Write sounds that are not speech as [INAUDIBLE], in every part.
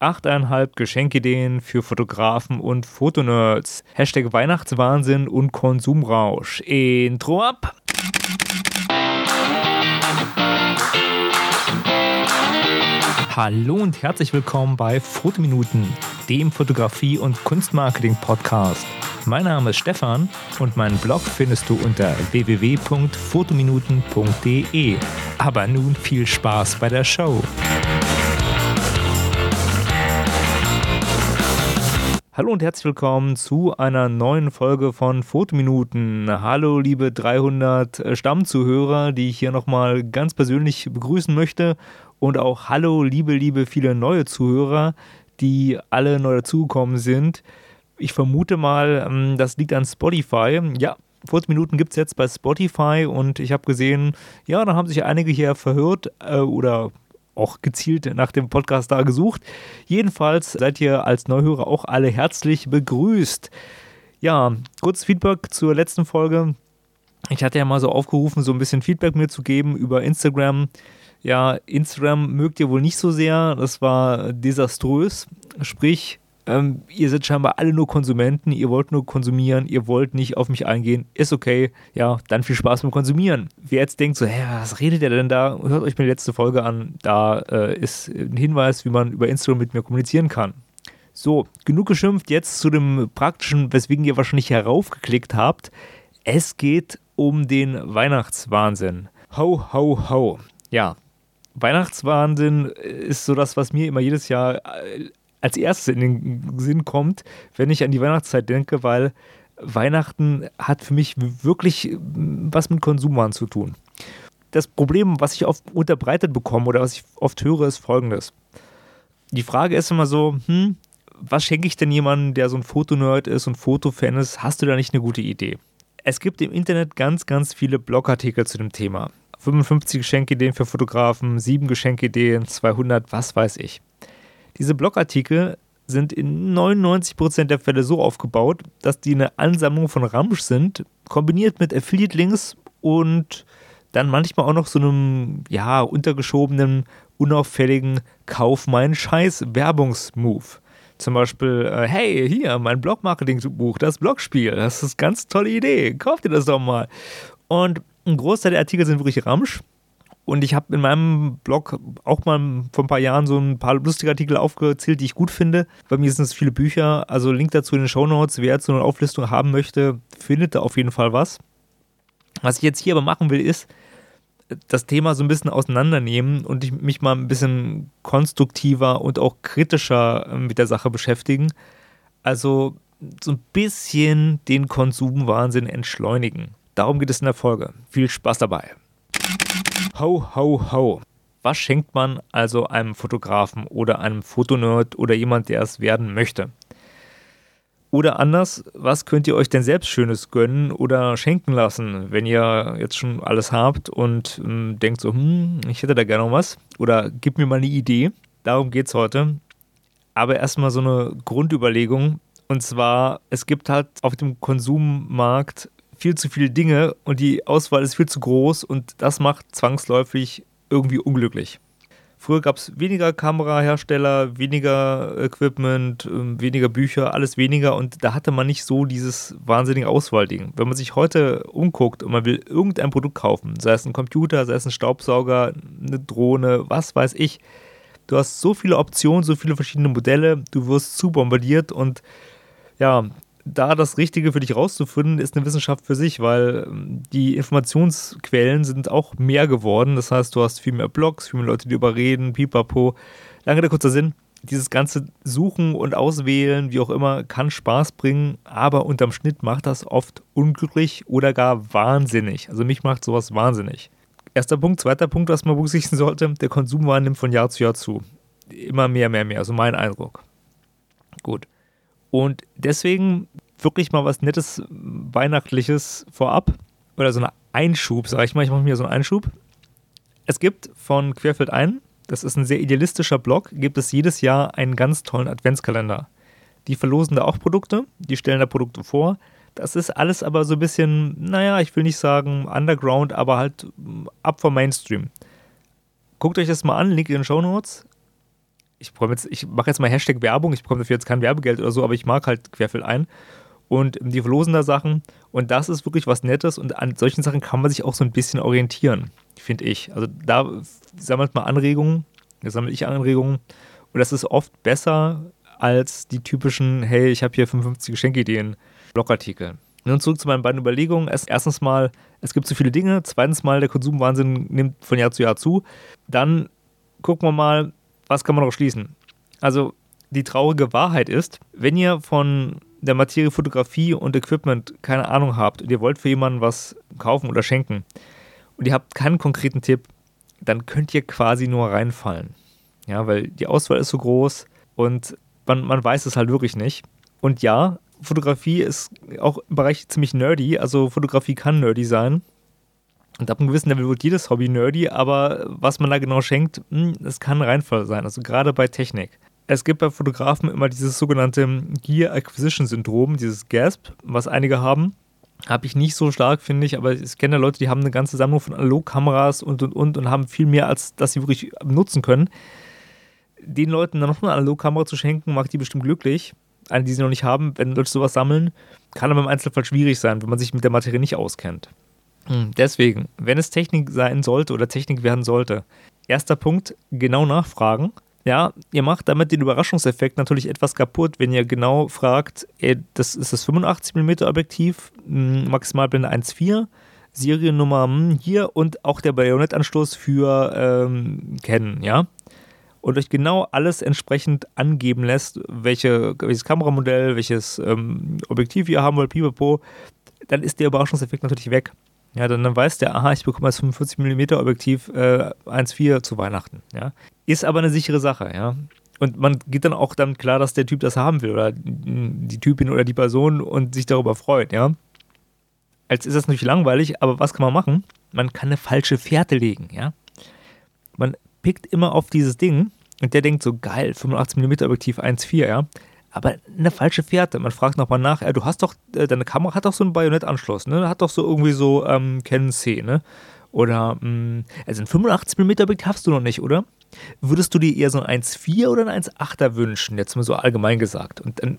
8,5 Geschenkideen für Fotografen und Fotonerds. Hashtag Weihnachtswahnsinn und Konsumrausch. Intro ab! Hallo und herzlich willkommen bei Fotominuten, dem Fotografie- und Kunstmarketing-Podcast. Mein Name ist Stefan und meinen Blog findest du unter www.fotominuten.de. Aber nun viel Spaß bei der Show. Hallo und herzlich willkommen zu einer neuen Folge von Fotominuten. Hallo liebe 300 Stammzuhörer, die ich hier nochmal ganz persönlich begrüßen möchte. Und auch hallo liebe, liebe viele neue Zuhörer, die alle neu dazugekommen sind. Ich vermute mal, ähm, das liegt an Spotify. Ja, Fotominuten gibt es jetzt bei Spotify und ich habe gesehen, ja, da haben sich einige hier verhört äh, oder auch gezielt nach dem Podcast da gesucht. Jedenfalls seid ihr als Neuhörer auch alle herzlich begrüßt. Ja, kurz Feedback zur letzten Folge. Ich hatte ja mal so aufgerufen, so ein bisschen Feedback mir zu geben über Instagram. Ja, Instagram mögt ihr wohl nicht so sehr. Das war desaströs. Sprich, ähm, ihr seid scheinbar alle nur Konsumenten, ihr wollt nur konsumieren, ihr wollt nicht auf mich eingehen, ist okay, ja, dann viel Spaß beim Konsumieren. Wer jetzt denkt so, hä, was redet ihr denn da? Hört euch mal die letzte Folge an, da äh, ist ein Hinweis, wie man über Instagram mit mir kommunizieren kann. So, genug geschimpft, jetzt zu dem praktischen, weswegen ihr wahrscheinlich heraufgeklickt habt. Es geht um den Weihnachtswahnsinn. Ho, ho, ho. Ja, Weihnachtswahnsinn ist so das, was mir immer jedes Jahr äh, als erstes in den Sinn kommt, wenn ich an die Weihnachtszeit denke, weil Weihnachten hat für mich wirklich was mit Konsumwaren zu tun. Das Problem, was ich oft unterbreitet bekomme oder was ich oft höre, ist folgendes. Die Frage ist immer so, hm, was schenke ich denn jemandem, der so ein Fotonerd ist und Fotofan ist? Hast du da nicht eine gute Idee? Es gibt im Internet ganz, ganz viele Blogartikel zu dem Thema. 55 Geschenkideen für Fotografen, 7 Geschenkideen, 200, was weiß ich. Diese Blogartikel sind in 99% der Fälle so aufgebaut, dass die eine Ansammlung von Ramsch sind, kombiniert mit Affiliate-Links und dann manchmal auch noch so einem, ja, untergeschobenen, unauffälligen Kauf meinen Scheiß Werbungsmove. Zum Beispiel, äh, hey, hier, mein Blog-Marketing-Buch, das Blogspiel, das ist eine ganz tolle Idee, kauft ihr das doch mal. Und ein Großteil der Artikel sind wirklich Ramsch, und ich habe in meinem Blog auch mal vor ein paar Jahren so ein paar lustige Artikel aufgezählt, die ich gut finde. Bei mir sind es viele Bücher, also Link dazu in den Show Notes. Wer jetzt so eine Auflistung haben möchte, findet da auf jeden Fall was. Was ich jetzt hier aber machen will, ist das Thema so ein bisschen auseinandernehmen und ich mich mal ein bisschen konstruktiver und auch kritischer ähm, mit der Sache beschäftigen. Also so ein bisschen den Konsumwahnsinn entschleunigen. Darum geht es in der Folge. Viel Spaß dabei. Ho, ho, ho. Was schenkt man also einem Fotografen oder einem Fotonerd oder jemand, der es werden möchte? Oder anders, was könnt ihr euch denn selbst Schönes gönnen oder schenken lassen, wenn ihr jetzt schon alles habt und ähm, denkt so, hm, ich hätte da gerne noch was? Oder gib mir mal eine Idee. Darum geht es heute. Aber erstmal so eine Grundüberlegung. Und zwar, es gibt halt auf dem Konsummarkt viel zu viele Dinge und die Auswahl ist viel zu groß und das macht zwangsläufig irgendwie unglücklich. Früher gab es weniger Kamerahersteller, weniger Equipment, ähm, weniger Bücher, alles weniger und da hatte man nicht so dieses wahnsinnige Auswahlding. Wenn man sich heute umguckt und man will irgendein Produkt kaufen, sei es ein Computer, sei es ein Staubsauger, eine Drohne, was weiß ich, du hast so viele Optionen, so viele verschiedene Modelle, du wirst zu bombardiert und ja, da das Richtige für dich rauszufinden, ist eine Wissenschaft für sich, weil ähm, die Informationsquellen sind auch mehr geworden. Das heißt, du hast viel mehr Blogs, viel mehr Leute, die überreden, pipapo. Lange der kurzer Sinn. Dieses ganze Suchen und Auswählen, wie auch immer, kann Spaß bringen, aber unterm Schnitt macht das oft unglücklich oder gar wahnsinnig. Also mich macht sowas wahnsinnig. Erster Punkt. Zweiter Punkt, was man berücksichtigen sollte, der Konsumwahn nimmt von Jahr zu Jahr zu. Immer mehr, mehr, mehr. Also mein Eindruck. Gut. Und deswegen wirklich mal was Nettes, Weihnachtliches vorab. Oder so ein Einschub, sag ich mal. Ich mache mir so einen Einschub. Es gibt von Querfeld ein, das ist ein sehr idealistischer Blog, gibt es jedes Jahr einen ganz tollen Adventskalender. Die verlosen da auch Produkte, die stellen da Produkte vor. Das ist alles aber so ein bisschen, naja, ich will nicht sagen underground, aber halt ab vom Mainstream. Guckt euch das mal an, Link in den Show Notes ich, ich mache jetzt mal Hashtag Werbung, ich bekomme dafür jetzt kein Werbegeld oder so, aber ich mag halt Querfeld ein und die verlosen da Sachen und das ist wirklich was Nettes und an solchen Sachen kann man sich auch so ein bisschen orientieren, finde ich. Also da sammelt man Anregungen, da sammle ich Anregungen und das ist oft besser als die typischen, hey, ich habe hier 55 Geschenkideen, Blogartikel. Nun zurück zu meinen beiden Überlegungen. Erstens mal, es gibt zu viele Dinge. Zweitens mal, der Konsumwahnsinn nimmt von Jahr zu Jahr zu. Dann gucken wir mal, was kann man daraus schließen? Also, die traurige Wahrheit ist, wenn ihr von der Materie Fotografie und Equipment keine Ahnung habt und ihr wollt für jemanden was kaufen oder schenken und ihr habt keinen konkreten Tipp, dann könnt ihr quasi nur reinfallen. Ja, weil die Auswahl ist so groß und man, man weiß es halt wirklich nicht. Und ja, Fotografie ist auch im Bereich ziemlich nerdy, also Fotografie kann nerdy sein. Und ab einem gewissen Level wird jedes Hobby nerdy, aber was man da genau schenkt, hm, es kann Reinfall sein, also gerade bei Technik. Es gibt bei Fotografen immer dieses sogenannte Gear Acquisition Syndrom, dieses GASP, was einige haben. Habe ich nicht so stark, finde ich, aber ich kenne Leute, die haben eine ganze Sammlung von Analogkameras und und und und haben viel mehr, als dass sie wirklich nutzen können. Den Leuten dann noch eine Analogkamera zu schenken, macht die bestimmt glücklich eine, die sie noch nicht haben, wenn Leute sowas sammeln, kann aber im Einzelfall schwierig sein, wenn man sich mit der Materie nicht auskennt. Hm, deswegen, wenn es Technik sein sollte oder Technik werden sollte, erster Punkt, genau nachfragen. Ja, ihr macht damit den Überraschungseffekt natürlich etwas kaputt, wenn ihr genau fragt, ey, das ist das 85mm Objektiv, hm, Maximalblende 1.4, Seriennummer hm, hier und auch der Bajonettanschluss für ähm, Canon, ja und euch genau alles entsprechend angeben lässt, welche, welches Kameramodell, welches ähm, Objektiv ihr haben wollt, pipapo, dann ist der Überraschungseffekt natürlich weg. Ja, dann, dann weiß der, aha, ich bekomme das 45mm Objektiv äh, 1.4 zu Weihnachten. Ja. Ist aber eine sichere Sache, ja. Und man geht dann auch dann klar, dass der Typ das haben will oder die Typin oder die Person und sich darüber freut, ja. Als ist das natürlich langweilig, aber was kann man machen? Man kann eine falsche Fährte legen, ja. Man pickt immer auf dieses Ding und der denkt so, geil, 85mm Objektiv 1.4, ja. Aber eine falsche Fährte. Man fragt nochmal nach, ja, du hast doch, äh, deine Kamera hat doch so einen Bajonettanschluss, ne? Hat doch so irgendwie so ähm, Canon C, ne? Oder, mh, mm, also ein 85mm Objektiv hast du noch nicht, oder? Würdest du dir eher so ein 1.4 oder ein 1.8er wünschen? Jetzt mal so allgemein gesagt. Und dann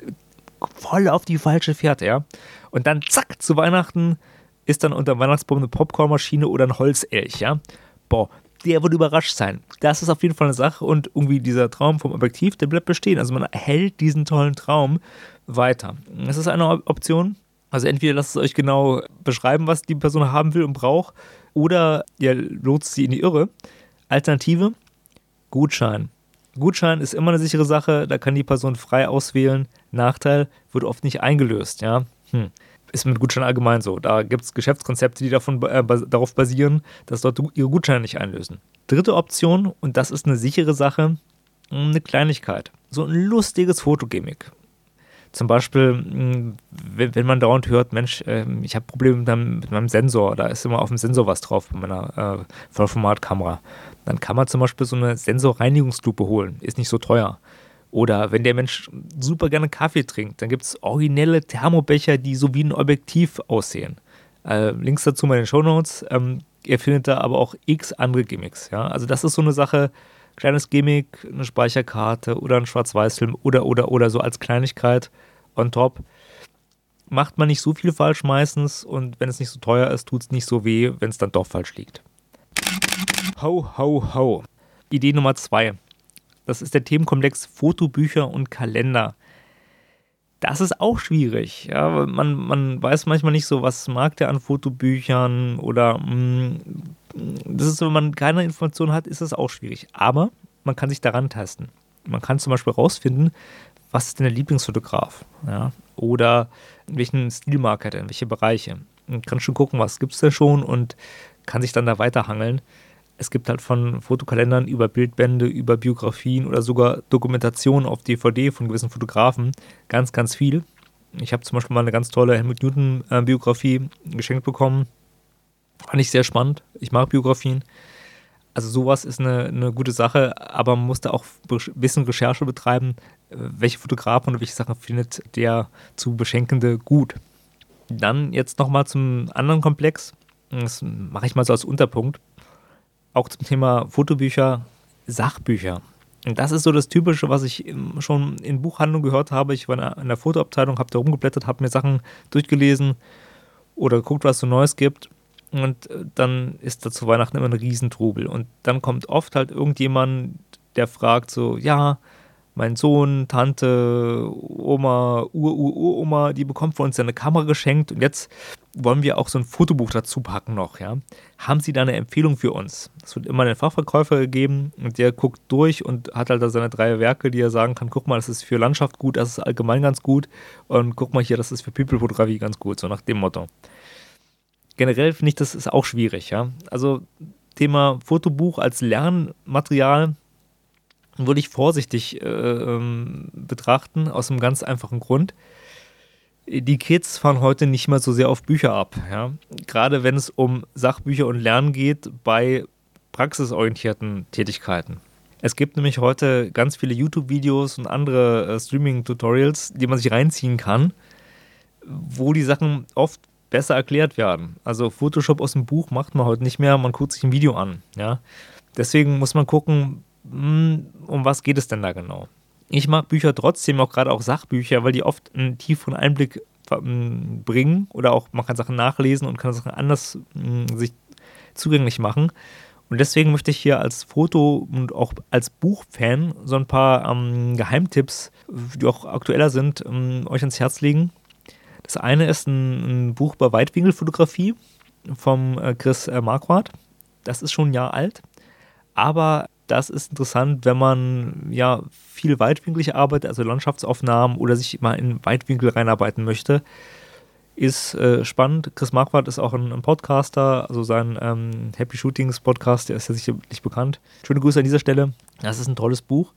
voll auf die falsche Fährte, ja. Und dann zack, zu Weihnachten ist dann unter Weihnachtsbaum eine Popcornmaschine oder ein Holzelch, ja. Boah, der wird überrascht sein. Das ist auf jeden Fall eine Sache und irgendwie dieser Traum vom Objektiv, der bleibt bestehen. Also man erhält diesen tollen Traum weiter. Das ist eine Option. Also entweder lasst es euch genau beschreiben, was die Person haben will und braucht, oder ihr lotst sie in die Irre. Alternative, Gutschein. Gutschein ist immer eine sichere Sache, da kann die Person frei auswählen. Nachteil, wird oft nicht eingelöst, ja. Hm ist mit Gutscheinen allgemein so. Da gibt es Geschäftskonzepte, die davon, äh, darauf basieren, dass dort ihre Gutscheine nicht einlösen. Dritte Option, und das ist eine sichere Sache, eine Kleinigkeit. So ein lustiges Fotogimmick. Zum Beispiel, hm, wenn man dauernd hört, Mensch, ähm, ich habe Probleme mit meinem, mit meinem, Sensor, da ist immer auf dem Sensor was drauf bei meiner äh, Vollformatkamera. Dann kann man zum Beispiel so eine Sensorreinigungslupe holen. Ist nicht so teuer. Oder wenn der Mensch super gerne Kaffee trinkt, dann gibt es originelle Thermobecher, die so wie ein Objektiv aussehen. Äh, Links dazu mal in den Show Notes. Ähm, ihr findet da aber auch x andere Gimmicks. Ja? Also das ist so eine Sache, kleines Gimmick, eine Speicherkarte oder ein Schwarz-Weiß-Film oder, oder, oder so als Kleinigkeit on top. Macht man nicht so viel falsch meistens und wenn es nicht so teuer ist, tut es nicht so weh, wenn es dann doch falsch liegt. Ho, ho, ho. Idee Nummer zwei. Das ist der Themenkomplex Fotobücher und Kalender. Das ist auch schwierig. Ja, man, man weiß manchmal nicht so, was mag der an Fotobüchern oder mh, mm, das ist, wenn man keine Informationen hat, ist das auch schwierig. Aber man kann sich daran testen. Man kann zum Beispiel rausfinden, was ist denn der Lieblingsfotograf? Ja? Oder welchen Stilmarker in welche Bereiche. Man kann schon gucken, was gibt es da schon und kann sich dann da weiterhangeln es gibt halt von Fotokalendern über Bildbände, über Biografien oder sogar Dokumentationen auf DVD von gewissen Fotografen ganz, ganz viel. Ich habe zum Beispiel mal eine ganz tolle Helmut Newton-Biografie geschenkt bekommen. Fand ich sehr spannend. Ich mag Biografien. Also sowas ist eine, eine gute Sache, aber man muss da auch ein bisschen Recherche betreiben, welche Fotografen und welche Sachen findet der zu Beschenkende gut. Dann jetzt nochmal zum anderen Komplex. Das mache ich mal so als Unterpunkt auch zum Thema Fotobücher, Sachbücher. Und das ist so das Typische, was ich schon in Buchhandlungen gehört habe. Ich war in der Fotoabteilung, habe da rumgeblättert, habe mir Sachen durchgelesen oder geguckt, was so Neues gibt. Und äh, dann ist da zu Weihnachten immer ein Riesentrubel. Und dann kommt oft halt irgendjemand, der fragt so, ja, mein Sohn, Tante, Oma, Ur-Ur-Uroma, die bekommt von uns eine Kamera geschenkt und jetzt wollen wir auch so ein Fotobuch dazu packen noch, ja. Haben Sie da eine Empfehlung für uns? Es wird immer einen Fachverkäufer gegeben und der guckt durch und hat halt da seine drei Werke, die er sagen kann, guck mal, das ist für Landschaft gut, das ist allgemein ganz gut und guck mal hier, das ist für People-Fotografie ganz gut, so nach dem Motto. Generell finde ich, das ist auch schwierig, ja. Also Thema Fotobuch als Lernmaterial würde ich vorsichtig äh, ähm, betrachten, aus einem ganz einfachen Grund. Die Kids fahren heute nicht mehr so sehr auf Bücher ab. Ja? Gerade wenn es um Sachbücher und Lernen geht bei praxisorientierten Tätigkeiten. Es gibt nämlich heute ganz viele YouTube-Videos und andere äh, Streaming-Tutorials, die man sich reinziehen kann, wo die Sachen oft besser erklärt werden. Also Photoshop aus dem Buch macht man heute nicht mehr, man guckt sich ein Video an. Ja? Deswegen muss man gucken, um was geht es denn da genau? Ich mag Bücher trotzdem, auch gerade auch Sachbücher, weil die oft einen tieferen Einblick hm, bringen oder auch man kann Sachen nachlesen und kann Sachen anders hm, sich zugänglich machen. Und deswegen möchte ich hier als Foto- und auch als Buchfan so ein paar ähm, Geheimtipps, die auch aktueller sind, ähm, euch ans Herz legen. Das eine ist ein, ein Buch über Weitwinkelfotografie vom äh, Chris äh, Marquardt. Das ist schon ein Jahr alt, aber das ist interessant, wenn man ja viel weitwinklig arbeitet, also Landschaftsaufnahmen oder sich mal in Weitwinkel reinarbeiten möchte. Ist äh, spannend. Chris Marquardt ist auch ein, ein Podcaster, also sein ähm, Happy Shootings Podcast, der ist ja sicherlich bekannt. Schöne Grüße an dieser Stelle. Das ist ein tolles Buch.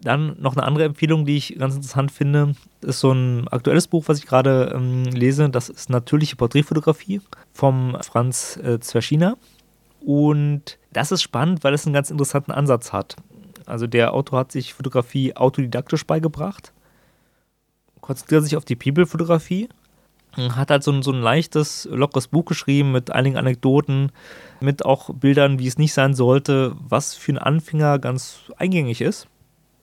Dann noch eine andere Empfehlung, die ich ganz interessant finde, ist so ein aktuelles Buch, was ich gerade ähm, lese. Das ist Natürliche Porträtfotografie vom Franz äh, Zwerschiner. Und das ist spannend, weil es einen ganz interessanten Ansatz hat. Also der Autor hat sich Fotografie autodidaktisch beigebracht, konzentriert sich auf die People-Fotografie, hat halt so ein, so ein leichtes, lockeres Buch geschrieben mit einigen Anekdoten, mit auch Bildern, wie es nicht sein sollte, was für einen Anfänger ganz eingängig ist.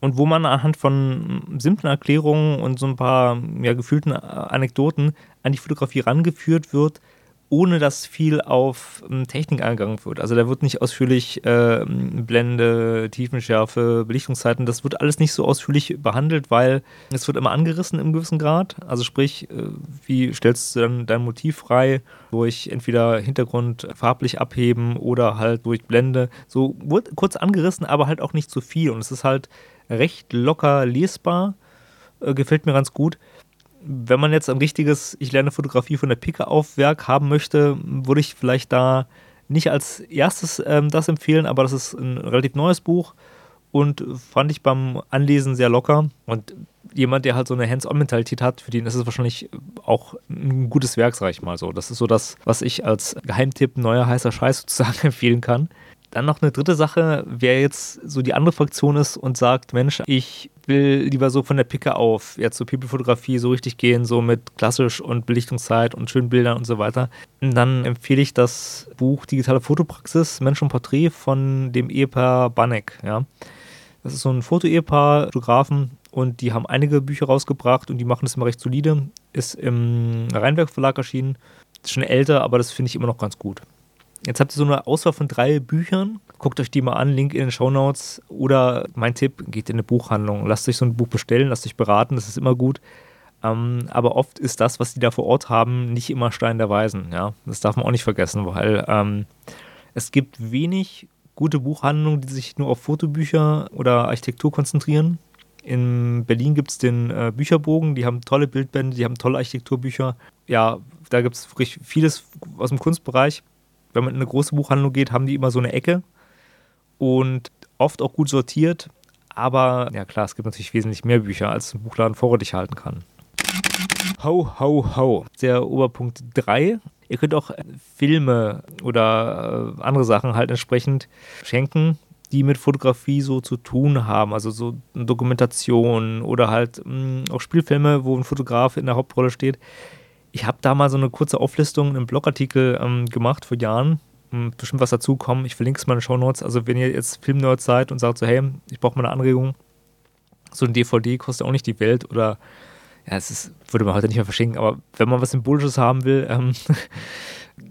Und wo man anhand von simplen Erklärungen und so ein paar ja, gefühlten Anekdoten an die Fotografie rangeführt wird, ohne dass viel auf ähm, Technik eingegangen wird. Also da wird nicht ausführlich äh, Blende, Tiefenschärfe, Belichtungszeiten, das wird alles nicht so ausführlich behandelt, weil es wird immer angerissen im gewissen Grad. Also sprich, äh, wie stellst du dann dein Motiv frei durch entweder Hintergrund farblich abheben oder halt durch Blende. So wird kurz angerissen, aber halt auch nicht zu viel. Und es ist halt recht locker lesbar. Äh, gefällt mir ganz gut wenn man jetzt ein richtiges Ich lerne Fotografie von der Picke auf Werk haben möchte, würde ich vielleicht da nicht als erstes ähm, das empfehlen, aber das ist ein relativ neues Buch und fand ich beim Anlesen sehr locker. Und jemand, der halt so eine Hands-on-Mentalität hat, für den ist es wahrscheinlich auch ein gutes Werk, sag ich mal so. Das ist so das, was ich als Geheimtipp neuer heißer Scheiß [LAUGHS] sozusagen empfehlen kann. Dann noch eine dritte Sache, wer jetzt so die andere Fraktion ist und sagt, Mensch, ich will lieber so von der Picke auf jetzt zur People-Fotografie so richtig gehen, so mit klassisch und Belichtungszeit und schönen Bildern und so weiter, dann empfehle ich das Buch Digitale Fotopraxis, Mensch und Porträt von dem Ehepaar Banek. Ja. Das ist so ein Foto-Ehepaar, Fotografen, und die haben einige Bücher rausgebracht und die machen das immer recht solide. Ist im Rheinwerk Verlag erschienen. Ist schon älter, aber das finde ich immer noch ganz gut. Jetzt habt ihr so eine Auswahl von drei Büchern. Guckt euch die mal an, Link in den Show Notes. Oder mein Tipp, geht in eine Buchhandlung. Lasst euch so ein Buch bestellen, lasst euch beraten, das ist immer gut. Ähm, aber oft ist das, was die da vor Ort haben, nicht immer Stein der Weisen. Ja? Das darf man auch nicht vergessen, weil ähm, es gibt wenig gute Buchhandlungen, die sich nur auf Fotobücher oder Architektur konzentrieren. In Berlin gibt es den äh, Bücherbogen, die haben tolle Bildbände, die haben tolle Architekturbücher. Ja, da gibt es vieles aus dem Kunstbereich wenn man in eine große Buchhandlung geht, haben die immer so eine Ecke und oft auch gut sortiert. Aber ja klar, es gibt natürlich wesentlich mehr Bücher, als ein Buchladen vorrätig halten kann. Ho, ho, ho. Der Oberpunkt 3. Ihr könnt auch Filme oder äh, andere Sachen halt entsprechend schenken, die mit Fotografie so zu tun haben. Also so Dokumentation oder halt mm, auch Spielfilme, wo ein Fotograf in der Hauptrolle steht. Ich habe da mal so eine kurze Auflistung, einen Blogartikel ähm, gemacht vor Jahren hm, bestimmt was dazu kommen. Ich verlinke es mal in den Show Notes. Also wenn ihr jetzt Filmnerd seid und sagt so, hey, ich brauche mal eine Anregung, so ein DVD kostet auch nicht die Welt oder ja, es ist, würde man heute nicht mehr verschenken, aber wenn man was Symbolisches haben will, [LAUGHS] ähm,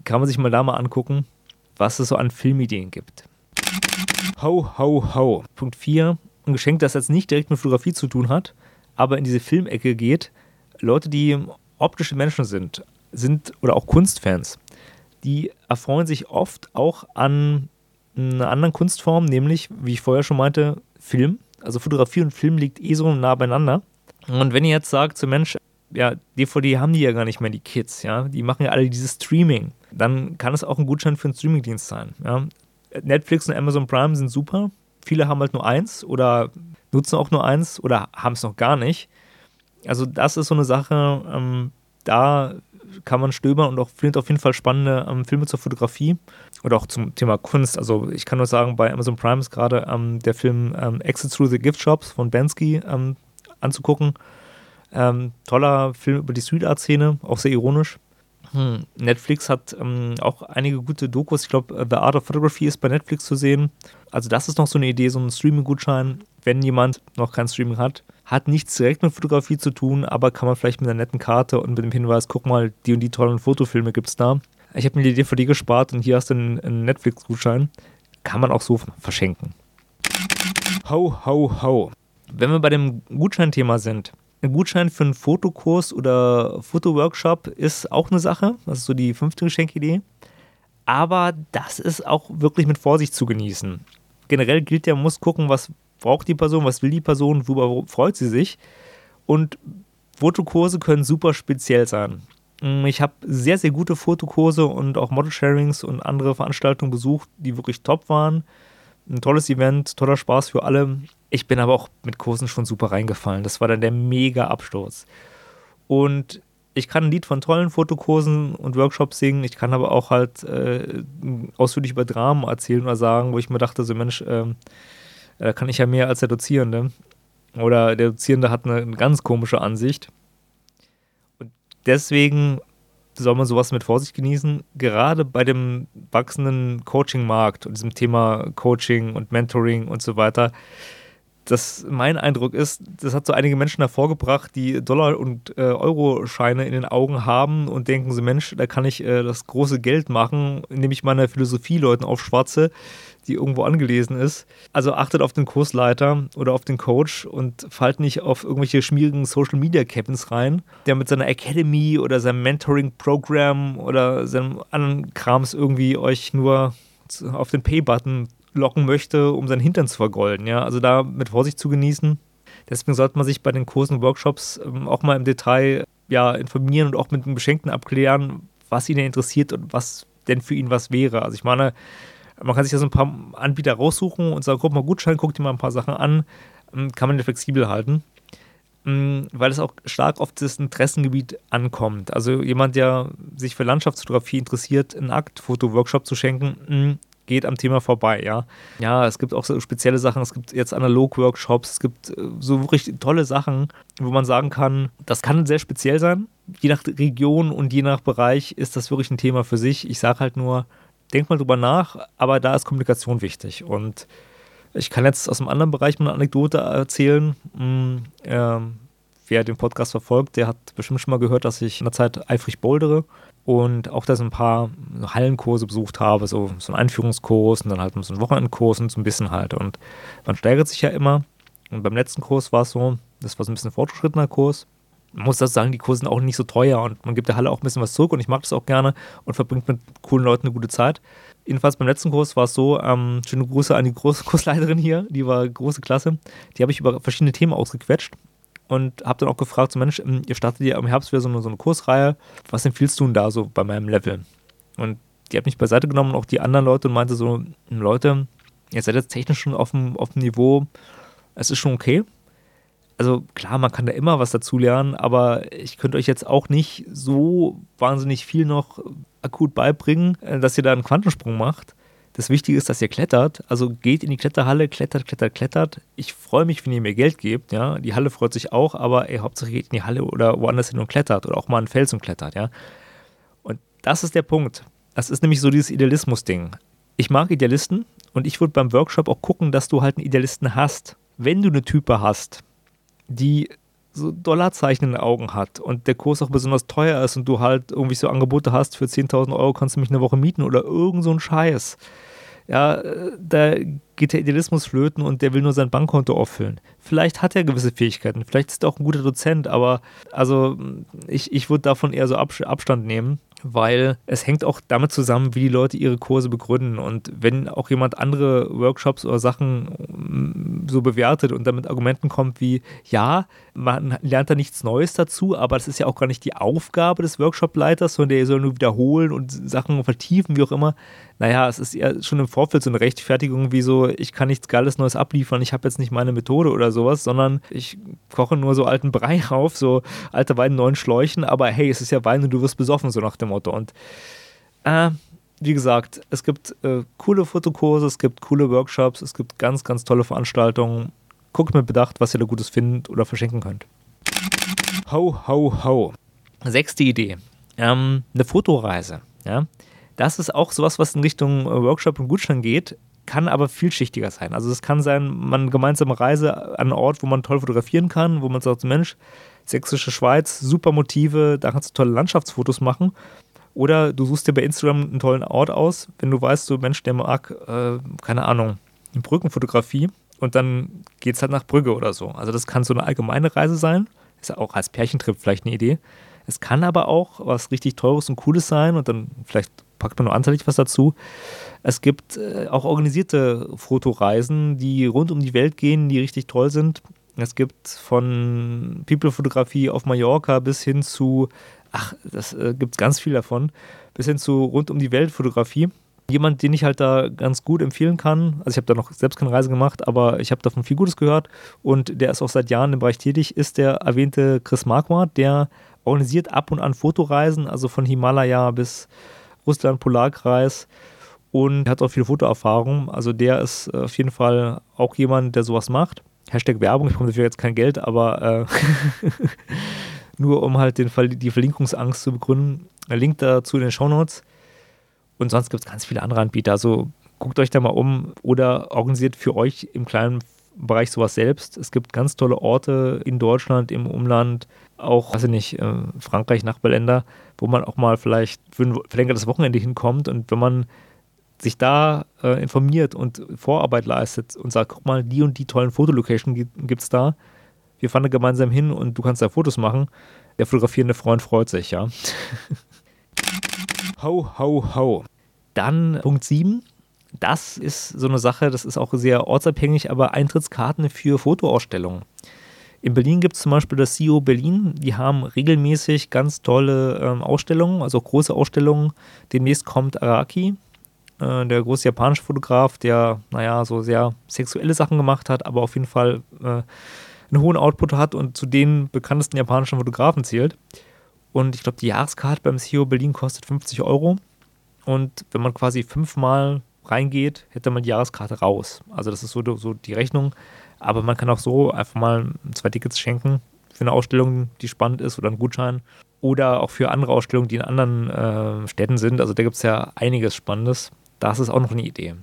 kann man sich mal da mal angucken, was es so an Filmideen gibt. Ho, ho, ho. Punkt 4. Ein Geschenk, das jetzt nicht direkt mit Fotografie zu tun hat, aber in diese Filmecke geht. Leute, die optische Menschen sind, sind oder auch Kunstfans, die erfreuen sich oft auch an einer anderen Kunstform, nämlich, wie ich vorher schon meinte, Film. Also Fotografie und Film liegt eh so nah beieinander. Und wenn ihr jetzt sagt, so Mensch, ja, DVD haben die ja gar nicht mehr, die Kids, ja, die machen ja alle dieses Streaming, dann kann es auch ein Gutschein für einen Streamingdienst sein, ja. Netflix und Amazon Prime sind super. Viele haben halt nur eins oder nutzen auch nur eins oder haben es noch gar nicht. Also das ist so eine Sache, ähm, da kann man stöbern und auch findet auf jeden Fall spannende ähm, Filme zur Fotografie oder auch zum Thema Kunst. Also ich kann nur sagen, bei Amazon Prime ist gerade ähm, der Film ähm, Exit Through the Gift Shops von Bansky ähm, anzugucken. Ähm, toller Film über die Street Art Szene, auch sehr ironisch. Hm. Netflix hat ähm, auch einige gute Dokus. Ich glaube, äh, The Art of Photography ist bei Netflix zu sehen. Also das ist noch so eine Idee, so ein Streaming-Gutschein, wenn jemand noch kein Streaming hat. Hat nichts direkt mit Fotografie zu tun, aber kann man vielleicht mit einer netten Karte und mit dem Hinweis, guck mal, die und die tollen Fotofilme gibt es da. Ich habe mir die DVD gespart und hier hast du einen, einen Netflix-Gutschein. Kann man auch so verschenken. Ho, ho, ho. Wenn wir bei dem Gutscheinthema sind, ein Gutschein für einen Fotokurs oder Fotoworkshop ist auch eine Sache. Das ist so die fünfte Geschenkidee. Aber das ist auch wirklich mit Vorsicht zu genießen. Generell gilt ja, man muss gucken, was braucht die Person, was will die Person, worüber freut sie sich. Und Fotokurse können super speziell sein. Ich habe sehr, sehr gute Fotokurse und auch Model-Sharings und andere Veranstaltungen besucht, die wirklich top waren. Ein tolles Event, toller Spaß für alle. Ich bin aber auch mit Kursen schon super reingefallen. Das war dann der mega Absturz. Und ich kann ein Lied von tollen Fotokursen und Workshops singen. Ich kann aber auch halt äh, ausführlich über Dramen erzählen oder sagen, wo ich mir dachte, so Mensch, äh, da kann ich ja mehr als der Dozierende. Oder der Dozierende hat eine, ganz komische Ansicht. Und deswegen soll man sowas mit Vorsicht genießen. Gerade bei dem wachsenden Coaching-Markt und diesem Thema Coaching und Mentoring und so weiter. Das, mein Eindruck ist, das hat so einige Menschen hervorgebracht, die Dollar- und äh, Euro-Scheine in den Augen haben und denken so, Mensch, da kann ich äh, das große Geld machen, indem ich meine Philosophie-Leuten aufschwatze die irgendwo angelesen ist. Also achtet auf den Kursleiter oder auf den Coach und fallt nicht auf irgendwelche schmierigen Social Media Captains rein, der mit seiner Academy oder seinem Mentoring Programm oder seinem anderen Krams irgendwie euch nur auf den Pay-Button locken möchte, um seinen Hintern zu vergolden. Ja, also da mit Vorsicht zu genießen. Deswegen sollte man sich bei den Kursen und Workshops ähm, auch mal im Detail ja, informieren und auch mit dem Beschenkten abklären, was ihn interessiert und was denn für ihn was wäre. Also ich meine, man kann sich ja so ein paar Anbieter raussuchen und sagen, guck mal Gutschein, guck dir mal ein paar Sachen an, ähm, kann man ja flexibel halten, ähm, weil es auch stark auf das Interessengebiet ankommt. Also jemand, der sich für Landschaftsfotografie interessiert, einen Aktfoto-Workshop zu schenken, mm, geht am Thema vorbei, ja. Ja, es gibt auch so spezielle Sachen, es gibt jetzt Analog-Workshops, es gibt äh, so wirklich tolle Sachen, wo man sagen kann, das kann sehr speziell sein. Je nach Region und je nach Bereich ist das wirklich ein Thema für sich. Ich sage halt nur, denk mal drüber nach, aber da ist Kommunikation wichtig. Und ich kann jetzt aus einem anderen Bereich mal eine Anekdote erzählen. Hm, äh, wer den Podcast verfolgt, der hat bestimmt schon mal gehört, dass ich in der Zeit eifrig bouldere und auch da so ein paar Hallenkurse besucht habe, so, so einen Einführungskurs und dann halt so einen Wochenendkurs und so ein bisschen halt. Und man steigert sich ja immer. Und beim letzten Kurs war es so, das war so ein bisschen ein fortgeschrittener Kurs muss das sagen, die Kurse sind auch nicht so teuer und man gibt der Halle auch ein bisschen was zurück und ich mag das auch gerne und verbringt mit coolen Leuten eine gute Zeit. Jedenfalls beim letzten Kurs war es so, ähm, schöne Grüße an die [LAUGHS] Kursleiterin hier, die war große Klasse. Die habe ich über verschiedene Themen ausgequetscht und habe dann auch gefragt, so Mensch, ähm, ihr startet ja im Herbst wieder so eine, so eine Kursreihe, was empfiehlst du denn da so bei meinem Level? Und die hat mich beiseite genommen und auch die anderen Leute und meinte so, Leute, ihr seid jetzt technisch schon auf dem, auf dem Niveau, es ist schon okay, also klar, man kann da immer was dazu lernen, aber ich könnte euch jetzt auch nicht so wahnsinnig viel noch akut beibringen, äh, dass ihr da einen Quantensprung macht. Das Wichtige ist, dass ihr klettert. Also geht in die Kletterhalle, klettert, klettert, klettert. Ich freue mich, wenn ihr mir Geld gebt. Ja, die Halle freut sich auch, aber ey, Hauptsache geht in die Halle oder woanders hin und klettert oder auch mal einen Fels und klettert. Ja, und das ist der Punkt. Das ist nämlich so dieses Idealismus-Ding. Ich mag Idealisten und ich würde beim Workshop auch gucken, dass du halt einen Idealisten hast. Wenn du eine Type hast, die so Dollarzeichen in den Augen hat und der Kurs auch besonders teuer ist und du halt irgendwie so Angebote hast, für 10.000 Euro kannst du mich eine Woche mieten oder irgend so ein Scheiß. Ja, da geht der Idealismus flöten und der will nur sein Bankkonto auffüllen. Vielleicht hat er gewisse Fähigkeiten, vielleicht ist er auch ein guter Dozent, aber also ich, ich würde davon eher so Abstand nehmen weil es hängt auch damit zusammen, wie die Leute ihre Kurse begründen. Und wenn auch jemand andere Workshops oder Sachen mm, so bewertet und damit Argumenten kommt wie, ja, man lernt da nichts Neues dazu, aber das ist ja auch gar nicht die Aufgabe des Workshop-Leiters, sondern der soll nur wiederholen und Sachen vertiefen, wie auch immer. Naja, es ist ja schon im Vorfeld so eine Rechtfertigung, wie so, ich kann nichts Geiles Neues abliefern, ich habe jetzt nicht meine Methode oder sowas, sondern ich koche nur so alten Brei [LAUGHS] auf, so alte Wein, neuen Schläuchen, aber hey, es ist ja Wein und du wirst besoffen, so nach dem Motto. Und äh, wie gesagt, es gibt äh, coole Fotokurse, es gibt coole Workshops, es gibt ganz, ganz tolle Veranstaltungen guckt mit Bedacht, was ihr da Gutes findet oder verschenken könnt. Ho, ho, ho. Sechste Idee. Ähm, eine Fotoreise. Ja? Das ist auch sowas, was in Richtung äh, Workshop und Gutschein geht, kann aber vielschichtiger sein. Also es kann sein, man gemeinsame Reise an einen Ort, wo man toll fotografieren kann, wo man sagt, Mensch, sächsische Schweiz, super Motive, da kannst du tolle Landschaftsfotos machen. Oder du suchst dir bei Instagram einen tollen Ort aus, wenn du weißt, so Mensch, der mag, äh, keine Ahnung, eine Brückenfotografie und dann geht es halt nach Brügge oder so. Also das kann so eine allgemeine Reise sein. Ist auch als Pärchentrip vielleicht eine Idee. Es kann aber auch was richtig Teures und Cooles sein und dann vielleicht packt man nur anteilig was dazu. Es gibt äh, auch organisierte Fotoreisen, die rund um die Welt gehen, die richtig toll sind. Es gibt von People-Fotografie auf Mallorca bis hin zu, ach, das äh, gibt es ganz viel davon, bis hin zu rund um die Welt Fotografie. Jemand, den ich halt da ganz gut empfehlen kann, also ich habe da noch selbst keine Reise gemacht, aber ich habe davon viel Gutes gehört und der ist auch seit Jahren im Bereich tätig, ist der erwähnte Chris Marquardt, der organisiert ab und an Fotoreisen, also von Himalaya bis Russland, Polarkreis und hat auch viel Fotoerfahrung. Also der ist auf jeden Fall auch jemand, der sowas macht. Hashtag Werbung, ich bekomme dafür jetzt kein Geld, aber äh, [LAUGHS] nur um halt den, die Verlinkungsangst zu begründen. Link dazu in den Shownotes. Notes. Und sonst gibt es ganz viele andere Anbieter. Also guckt euch da mal um oder organisiert für euch im kleinen Bereich sowas selbst. Es gibt ganz tolle Orte in Deutschland, im Umland, auch, weiß ich nicht, äh, Frankreich, Nachbarländer, wo man auch mal vielleicht für ein verlängertes Wochenende hinkommt und wenn man sich da äh, informiert und Vorarbeit leistet und sagt, guck mal, die und die tollen Fotolocation gibt es da. Wir fahren da gemeinsam hin und du kannst da Fotos machen. Der fotografierende Freund freut sich, ja. [LAUGHS] Ho, ho, ho. Dann Punkt 7. Das ist so eine Sache, das ist auch sehr ortsabhängig, aber Eintrittskarten für Fotoausstellungen. In Berlin gibt es zum Beispiel das CEO Berlin. Die haben regelmäßig ganz tolle ähm, Ausstellungen, also große Ausstellungen. Demnächst kommt Araki, äh, der große japanische Fotograf, der, naja, so sehr sexuelle Sachen gemacht hat, aber auf jeden Fall äh, einen hohen Output hat und zu den bekanntesten japanischen Fotografen zählt. Und ich glaube, die Jahreskarte beim CEO Berlin kostet 50 Euro. Und wenn man quasi fünfmal reingeht, hätte man die Jahreskarte raus. Also das ist so, so die Rechnung. Aber man kann auch so einfach mal zwei Tickets schenken für eine Ausstellung, die spannend ist oder einen Gutschein. Oder auch für andere Ausstellungen, die in anderen äh, Städten sind. Also da gibt es ja einiges Spannendes. Das ist auch noch eine Idee.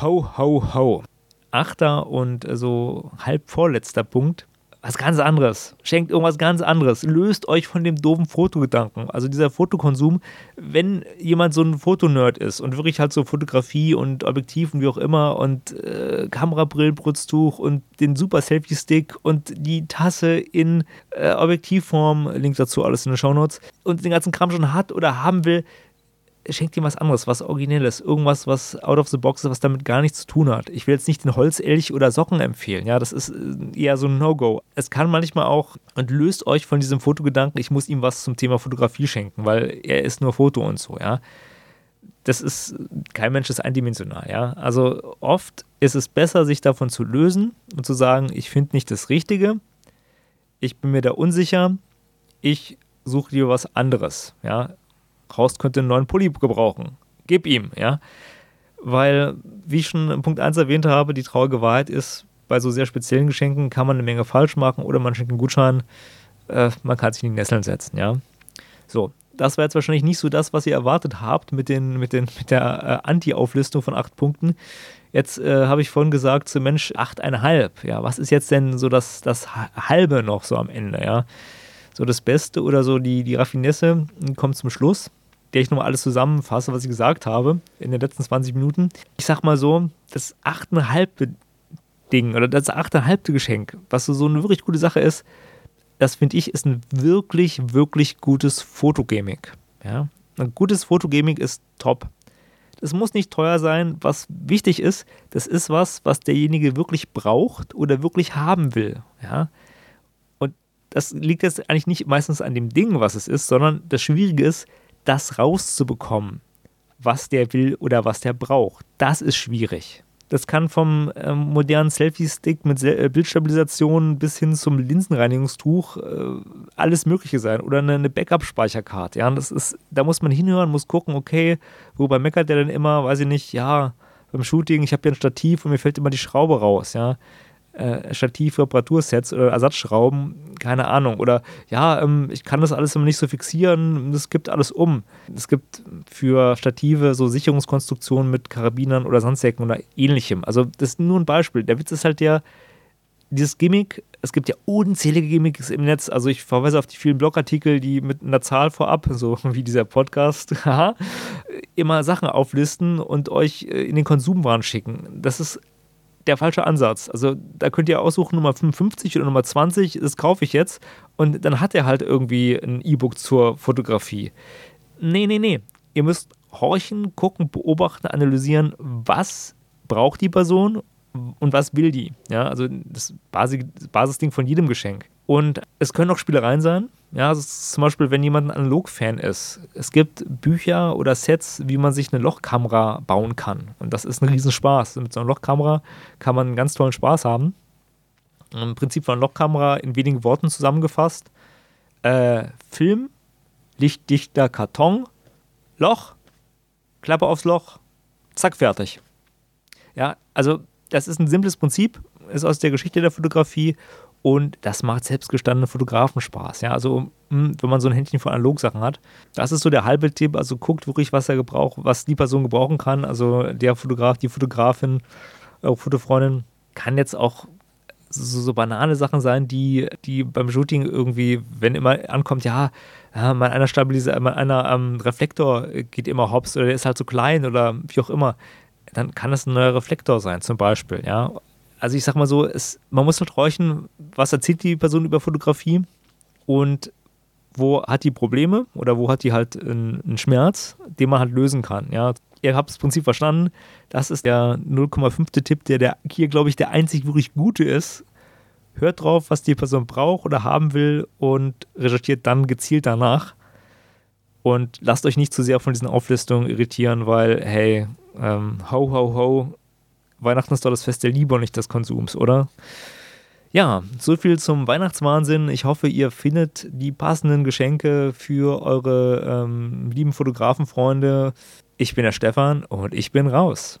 Ho, ho, ho. Achter und so halb vorletzter Punkt was ganz anderes. Schenkt irgendwas ganz anderes. Löst euch von dem doofen Fotogedanken. Also dieser Fotokonsum, wenn jemand so ein Fotonerd ist und wirklich halt so Fotografie und Objektiv und wie auch immer und äh, Kamerabrillenbrutztuch und den super Selfie-Stick und die Tasse in äh, Objektivform, Link dazu alles in den Shownotes und den ganzen Kram schon hat oder haben will, schenkt ihm was anderes, was Originelles, irgendwas, was out of the box ist, was damit gar nichts zu tun hat. Ich will jetzt nicht den Holzelch oder Socken empfehlen, ja, das ist äh, eher so ein No-Go. Es kann manchmal auch und löst euch von diesem Fotogedanken, ich muss ihm was zum Thema Fotografie schenken, weil er ist nur Foto und so, ja. Das ist, kein Mensch ist eindimensional, ja. Also oft ist es besser, sich davon zu lösen und zu sagen, ich finde nicht das Richtige, ich bin mir da unsicher, ich suche dir was anderes, ja Kraus könnte einen neuen Pulli gebrauchen. Gib ihm, ja. Weil, wie ich schon in Punkt 1 erwähnt habe, die traurige Wahrheit ist, bei so sehr speziellen Geschenken kann man eine Menge falsch machen oder man schenkt einen Gutschein, äh, man kann sich in die Nesseln setzen, ja. So, das war jetzt wahrscheinlich nicht so das, was ihr erwartet habt mit, den, mit, den, mit der äh, Anti-Auflistung von acht Punkten. Jetzt äh, habe ich vorhin gesagt, zu Mensch, achteinhalb. Ja, was ist jetzt denn so das, das Halbe noch so am Ende? Ja, so das Beste oder so die, die Raffinesse kommt zum Schluss, der ich nochmal alles zusammenfasse, was ich gesagt habe in den letzten 20 Minuten. Ich sag mal so, das achteinhalb Ding oder das achteinhalb Geschenk, was so, eine wirklich gute Sache ist, das finde ich, ist ein wirklich, wirklich gutes Fotogaming. Ja? Ein gutes Fotogaming ist top. Das muss nicht teuer sein. Was wichtig ist, das ist was, was derjenige wirklich braucht oder wirklich haben will. Ja? Und das liegt jetzt eigentlich nicht meistens an dem Ding, was es ist, sondern das Schwierige ist, das rauszubekommen, was der will oder was der braucht. Das ist schwierig. Das kann vom ähm, modernen Selfie-Stick mit Se äh, Bildstabilisation bis hin zum Linsenreinigungstuch äh, alles Mögliche sein. Oder eine, eine Backup-Speicherkarte. Ja, da muss man hinhören, muss gucken, okay, wobei meckert der dann immer, weiß ich nicht, ja, beim Shooting, ich habe ja ein Stativ und mir fällt immer die Schraube raus, ja äh, Stativ-Reparatursets oder Ersatzschrauben, keine Ahnung. Oder ja, ähm, ich kann das alles immer nicht so fixieren, das gibt alles um. Es gibt für Stative so Sicherungskonstruktionen mit Karabinern oder Sandsäcken oder ähnlichem. Also das ist nur ein Beispiel. Der Witz ist halt der, dieses Gimmick, es gibt ja unzählige Gimmicks im Netz. Also ich verweise auf die vielen Blogartikel, die mit einer Zahl vorab, [LAUGHS] so wie dieser Podcast, [LAUGHS] immer Sachen auflisten und euch äh, in den Konsumwahn schicken. Das ist der falsche Ansatz. Also da könnt ihr aussuchen, Nummer 55 oder Nummer 20, das kaufe ich jetzt. Und dann hat er halt irgendwie ein E-Book zur Fotografie. Nee, nee, nee. Ihr müsst horchen, gucken, beobachten, analysieren, was braucht die Person und was will die. Ja, also das Basis Basisding von jedem Geschenk. Und es können auch Spielereien sein. Ja, also zum Beispiel, wenn jemand ein Analog-Fan ist. Es gibt Bücher oder Sets, wie man sich eine Lochkamera bauen kann. Und das ist ein Riesenspaß. Mit so einer Lochkamera kann man einen ganz tollen Spaß haben. Im Prinzip von Lochkamera in wenigen Worten zusammengefasst. Äh, Film, lichtdichter Karton, Loch, Klappe aufs Loch, zack, fertig. Ja, also das ist ein simples Prinzip, ist aus der Geschichte der Fotografie und das macht selbstgestandene Fotografen Spaß. Ja, also hm, wenn man so ein Händchen von Analogsachen hat, das ist so der halbe Tipp. Also guckt wirklich, was er gebraucht, was die Person gebrauchen kann. Also der Fotograf, die Fotografin, äh, Fotofreundin kann jetzt auch so, so, banale Sachen sein, die, die beim Shooting irgendwie, wenn immer ankommt, ja, ja mein einer Stabilisator, mein einer ähm, Reflektor geht immer hops oder der ist halt zu klein oder wie auch immer, dann kann es ein neuer Reflektor sein, zum Beispiel, ja also ich sag mal so, es, man muss halt horchen, was erzählt die Person über Fotografie und wo hat die Probleme oder wo hat die halt einen, Schmerz, den man halt lösen kann. Ja, ihr habt das Prinzip verstanden. Das ist der 0,5. Tipp, der, der hier, glaube ich, der einzig wirklich gute ist. Hört drauf, was die Person braucht oder haben will und recherchiert dann gezielt danach. Und lasst euch nicht zu sehr von diesen Auflistungen irritieren, weil, hey, ähm, ho, ho, ho, Weihnachten ist doch das Fest der Liebe und nicht des Konsums, oder? Ja, so viel zum Weihnachtswahnsinn. Ich hoffe, ihr findet die passenden Geschenke für eure ähm, lieben Fotografenfreunde. Ich bin der Stefan und ich bin raus.